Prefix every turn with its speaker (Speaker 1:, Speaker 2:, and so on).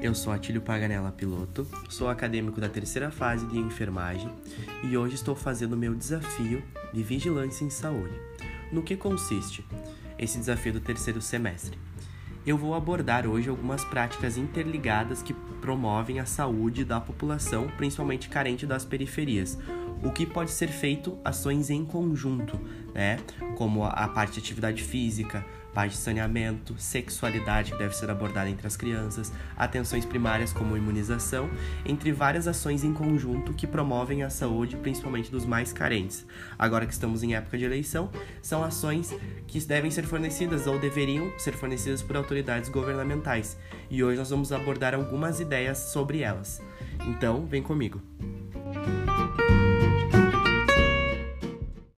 Speaker 1: Eu sou Atílio Paganella Piloto, sou acadêmico da terceira fase de enfermagem e hoje estou fazendo meu desafio de vigilância em saúde. No que consiste esse desafio do terceiro semestre? Eu vou abordar hoje algumas práticas interligadas que promovem a saúde da população, principalmente carente das periferias. O que pode ser feito ações em conjunto, né? Como a parte de atividade física, parte de saneamento, sexualidade que deve ser abordada entre as crianças, atenções primárias como imunização, entre várias ações em conjunto que promovem a saúde, principalmente dos mais carentes. Agora que estamos em época de eleição, são ações que devem ser fornecidas ou deveriam ser fornecidas por autoridades governamentais. E hoje nós vamos abordar algumas ideias sobre elas. Então, vem comigo.